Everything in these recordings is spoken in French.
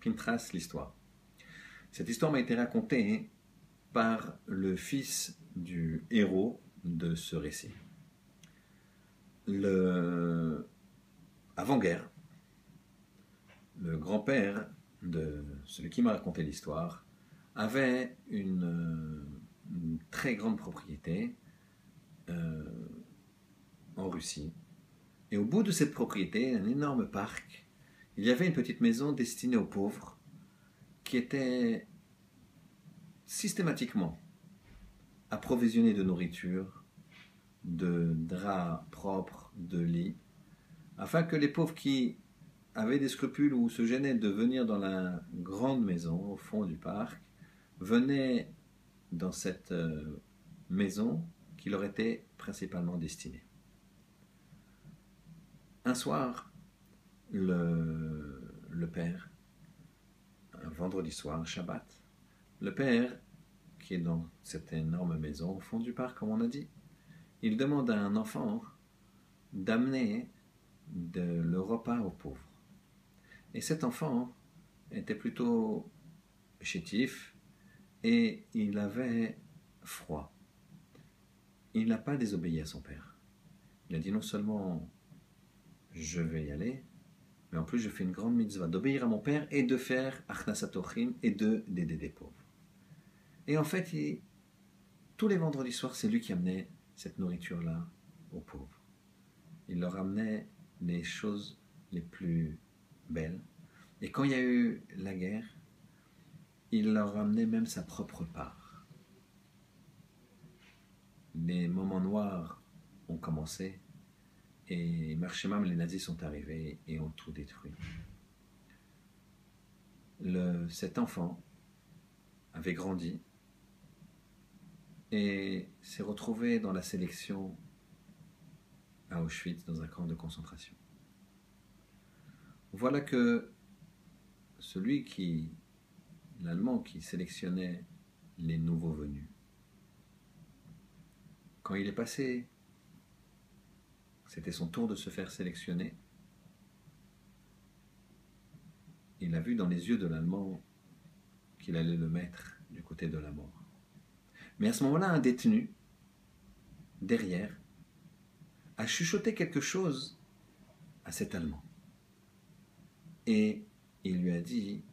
Pintras l'histoire. Cette histoire m'a été racontée par le fils du héros de ce récit. Avant-guerre, le grand-père de celui qui m'a raconté l'histoire avait une, très grande propriété euh, en Russie. Et au bout de cette propriété, un énorme parc, il y avait une petite maison destinée aux pauvres qui était systématiquement approvisionnée de nourriture, de draps propres, de lits, afin que les pauvres qui avaient des scrupules ou se gênaient de venir dans la grande maison au fond du parc, venaient dans cette euh, maison qui leur était principalement destinée. Un soir, le, père, un vendredi soir, Shabbat, le père, qui est dans cette énorme maison au fond du parc, comme on a dit, il demande à un enfant d'amener le repas aux pauvres. Et cet enfant était plutôt chétif et il avait froid. Il n'a pas désobéi à son père. Il a dit non seulement je vais y aller, mais en plus je fais une grande mitzvah d'obéir à mon père et de faire achnasatochim et de d'aider des pauvres. Et en fait, tous les vendredis soirs, c'est lui qui amenait cette nourriture-là aux pauvres. Il leur amenait les choses les plus belles. Et quand il y a eu la guerre, il leur amenait même sa propre part. Les moments noirs ont commencé et Marchemam, les nazis sont arrivés et ont tout détruit. Cet enfant avait grandi et s'est retrouvé dans la sélection à Auschwitz dans un camp de concentration. Voilà que celui qui, l'Allemand qui sélectionnait les nouveaux venus, quand il est passé, c'était son tour de se faire sélectionner, il a vu dans les yeux de l'Allemand qu'il allait le mettre du côté de la mort. Mais à ce moment-là, un détenu, derrière, a chuchoté quelque chose à cet Allemand. Et il lui a dit,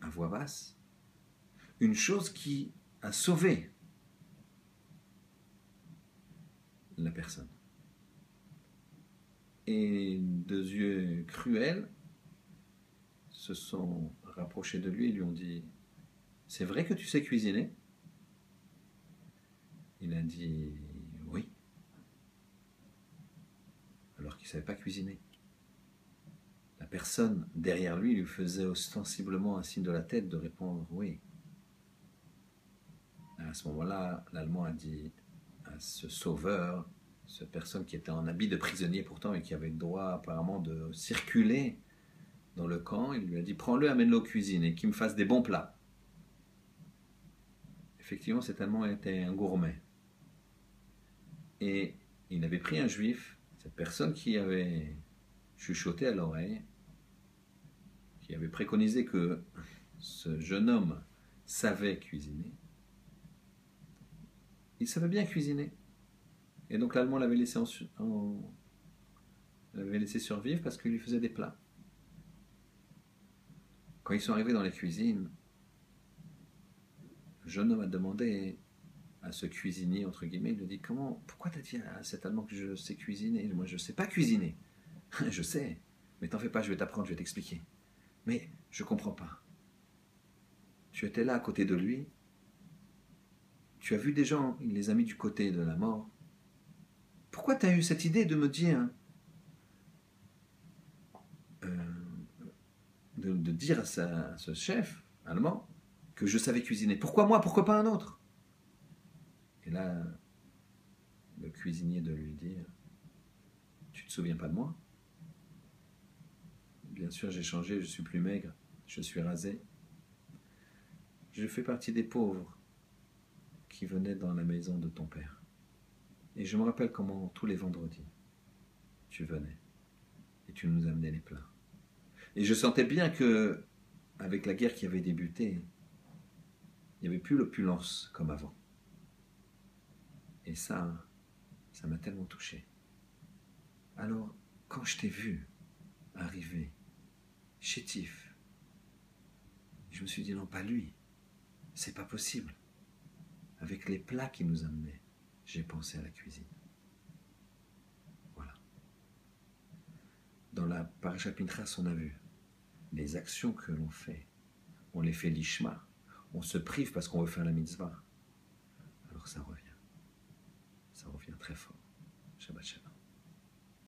à voix basse, une chose qui a sauvé la personne. Et deux yeux cruels se sont rapprochés de lui et lui ont dit, c'est vrai que tu sais cuisiner? Il a dit oui. Alors qu'il ne savait pas cuisiner. La personne derrière lui lui faisait ostensiblement un signe de la tête de répondre oui. À ce moment-là, l'Allemand a dit à ce sauveur, cette personne qui était en habit de prisonnier pourtant et qui avait le droit apparemment de circuler dans le camp, il lui a dit prends-le, amène-le aux cuisines et qu'il me fasse des bons plats. Effectivement, cet Allemand était un gourmet. Et il avait pris un juif, cette personne qui avait chuchoté à l'oreille, qui avait préconisé que ce jeune homme savait cuisiner. Il savait bien cuisiner. Et donc l'Allemand l'avait laissé, l'avait laissé survivre parce qu'il lui faisait des plats. Quand ils sont arrivés dans les cuisines, le jeune homme a demandé à ce cuisinier, entre guillemets, il lui dit Comment, pourquoi t'as dit à cet Allemand que je sais cuisiner? Moi, je ne sais pas cuisiner. je sais, mais t'en fais pas, je vais t'apprendre, je vais t'expliquer. Mais je comprends pas. Tu étais là à côté de lui, tu as vu des gens, il les a mis du côté de la mort. Pourquoi tu as eu cette idée de me dire, euh, de, dire à, ce chef allemand que je savais cuisiner? Pourquoi moi? Pourquoi pas un autre? Et là, le cuisinier de lui dire, tu te souviens pas de moi? Bien sûr, j'ai changé, je suis plus maigre, je suis rasé. Je fais partie des pauvres qui venaient dans la maison de ton père. Et je me rappelle comment tous les vendredis, tu venais et tu nous amenais les plats. Et je sentais bien que, avec la guerre qui avait débuté, il n'y avait plus l'opulence comme avant. Et ça, ça m'a tellement touché. Alors, quand je t'ai vu arriver, chétif, je me suis dit non, pas lui. C'est pas possible. Avec les plats qu'il nous amenait, j'ai pensé à la cuisine. Voilà. Dans la Parashat Pintras, on a vu les actions que l'on fait. On les fait l'ishma. On se prive parce qu'on veut faire la mitzvah. Alors ça revient. Ça revient très fort. Shabbat Shabbat.